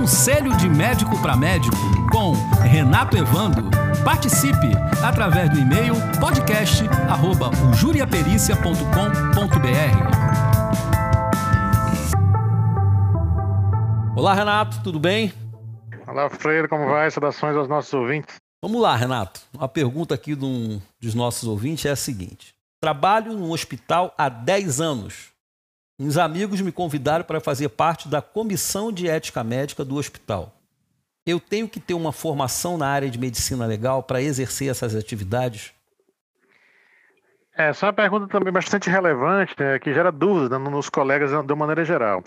Conselho de Médico para Médico com Renato Evando. Participe através do e-mail podcast@juriapericia.com.br. Olá, Renato, tudo bem? Olá, Freire, como vai? Saudações aos nossos ouvintes. Vamos lá, Renato. Uma pergunta aqui de um dos nossos ouvintes é a seguinte: Trabalho num hospital há 10 anos. Uns amigos me convidaram para fazer parte da comissão de ética médica do hospital. Eu tenho que ter uma formação na área de medicina legal para exercer essas atividades? É, essa é uma pergunta também bastante relevante, né, que gera dúvidas né, nos colegas de uma maneira geral.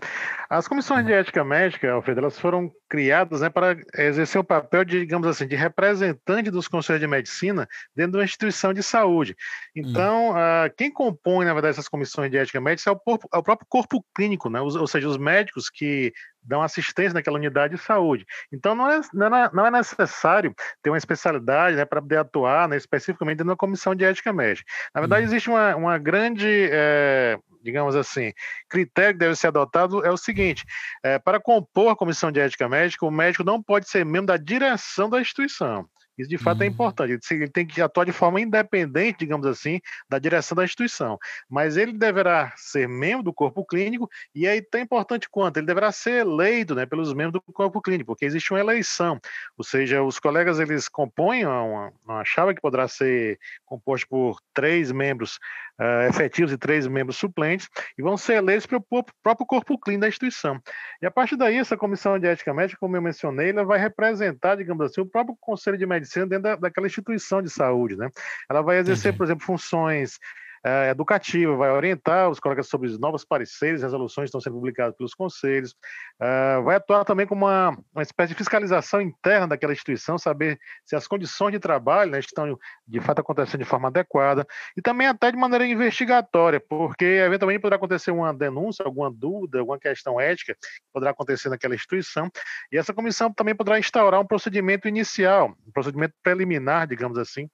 As comissões de ética médica, Alfredo, elas foram criadas né, para exercer o papel de, digamos assim, de representante dos conselhos de medicina dentro de uma instituição de saúde. Então, hum. uh, quem compõe, na verdade, essas comissões de ética médica é o, corpo, é o próprio corpo clínico, né, ou seja, os médicos que dão assistência naquela unidade de saúde. Então, não é, não é, não é necessário ter uma especialidade né, para poder atuar né, especificamente da comissão de ética médica. Na verdade, uhum. existe uma, uma grande. É, digamos assim, critério que deve ser adotado é o seguinte: é, para compor a comissão de ética médica, o médico não pode ser membro da direção da instituição. Isso de fato é uhum. importante. Ele tem que atuar de forma independente, digamos assim, da direção da instituição. Mas ele deverá ser membro do corpo clínico e é tão importante quanto ele deverá ser eleito, né, pelos membros do corpo clínico, porque existe uma eleição. Ou seja, os colegas eles compõem uma, uma chave que poderá ser composta por três membros uh, efetivos e três membros suplentes e vão ser eleitos pelo próprio corpo clínico da instituição. E a partir daí, essa comissão de ética médica, como eu mencionei, ela vai representar, digamos assim, o próprio conselho de medicina dentro da, daquela instituição de saúde, né? Ela vai exercer, uhum. por exemplo, funções é, educativa, vai orientar os colegas sobre os novos pareceres resoluções que estão sendo publicadas pelos conselhos, é, vai atuar também como uma, uma espécie de fiscalização interna daquela instituição, saber se as condições de trabalho né, estão de fato acontecendo de forma adequada, e também até de maneira investigatória, porque eventualmente poderá acontecer uma denúncia, alguma dúvida, alguma questão ética que poderá acontecer naquela instituição, e essa comissão também poderá instaurar um procedimento inicial, um procedimento preliminar, digamos assim,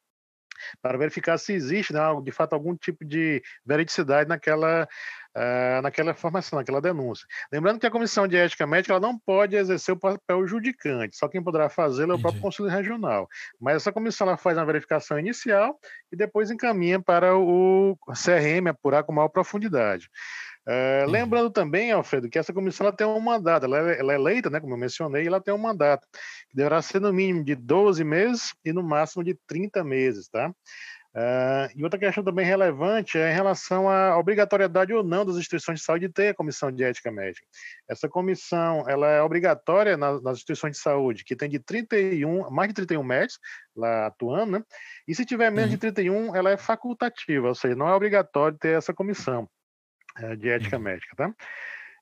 para verificar se existe, né, de fato, algum tipo de veridicidade naquela, uh, naquela informação, naquela denúncia. Lembrando que a Comissão de Ética Médica ela não pode exercer o papel judicante, só quem poderá fazê-lo é o próprio Conselho Regional. Mas essa comissão ela faz uma verificação inicial e depois encaminha para o CRM apurar com maior profundidade. É, lembrando também, Alfredo, que essa comissão ela tem um mandato, ela é, ela é eleita, né, como eu mencionei, ela tem um mandato, que deverá ser no mínimo de 12 meses e no máximo de 30 meses, tá? Uh, e outra questão também relevante é em relação à obrigatoriedade ou não das instituições de saúde ter a comissão de ética médica. Essa comissão ela é obrigatória nas, nas instituições de saúde, que tem de 31, mais de 31 médicos lá atuando, né? E se tiver menos uhum. de 31, ela é facultativa, ou seja, não é obrigatório ter essa comissão. É, de ética médica, tá?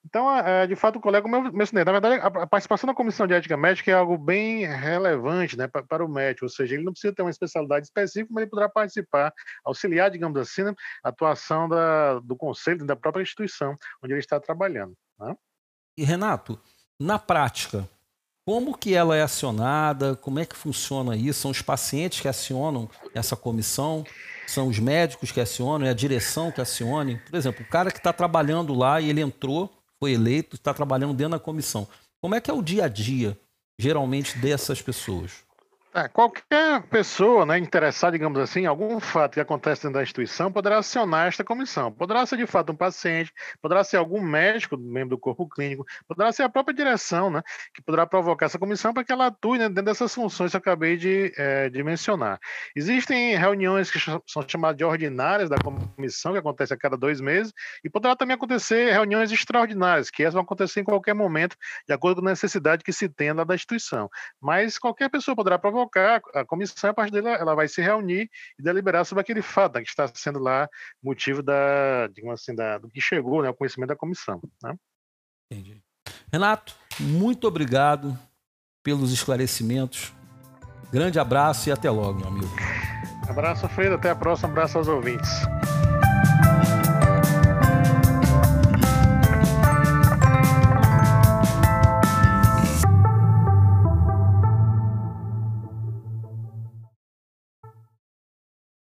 Então, é, de fato, o colega, mencionei, na verdade, a participação na comissão de ética médica é algo bem relevante né, para o médico, ou seja, ele não precisa ter uma especialidade específica, mas ele poderá participar, auxiliar, digamos assim, né, a atuação da, do conselho, da própria instituição onde ele está trabalhando. Né? E, Renato, na prática, como que ela é acionada? Como é que funciona isso? São os pacientes que acionam essa comissão? São os médicos que acionam? É a direção que acione? Por exemplo, o cara que está trabalhando lá e ele entrou, foi eleito, está trabalhando dentro da comissão. Como é que é o dia a dia, geralmente, dessas pessoas? É, qualquer pessoa né, interessada, digamos assim, em algum fato que acontece dentro da instituição poderá acionar esta comissão. Poderá ser de fato um paciente, poderá ser algum médico, membro do corpo clínico, poderá ser a própria direção, né, que poderá provocar essa comissão para que ela atue né, dentro dessas funções que eu acabei de, é, de mencionar. Existem reuniões que são chamadas de ordinárias da comissão, que acontece a cada dois meses, e poderá também acontecer reuniões extraordinárias, que essas vão acontecer em qualquer momento, de acordo com a necessidade que se tenha da instituição. Mas qualquer pessoa poderá provocar convocar a comissão, a partir dela ela vai se reunir e deliberar sobre aquele fato né, que está sendo lá motivo da, digamos assim, da, do que chegou né, ao conhecimento da comissão. Né? Entendi. Renato, muito obrigado pelos esclarecimentos. Grande abraço e até logo, meu amigo. Abraço, Freire. Até a próxima. Abraço aos ouvintes.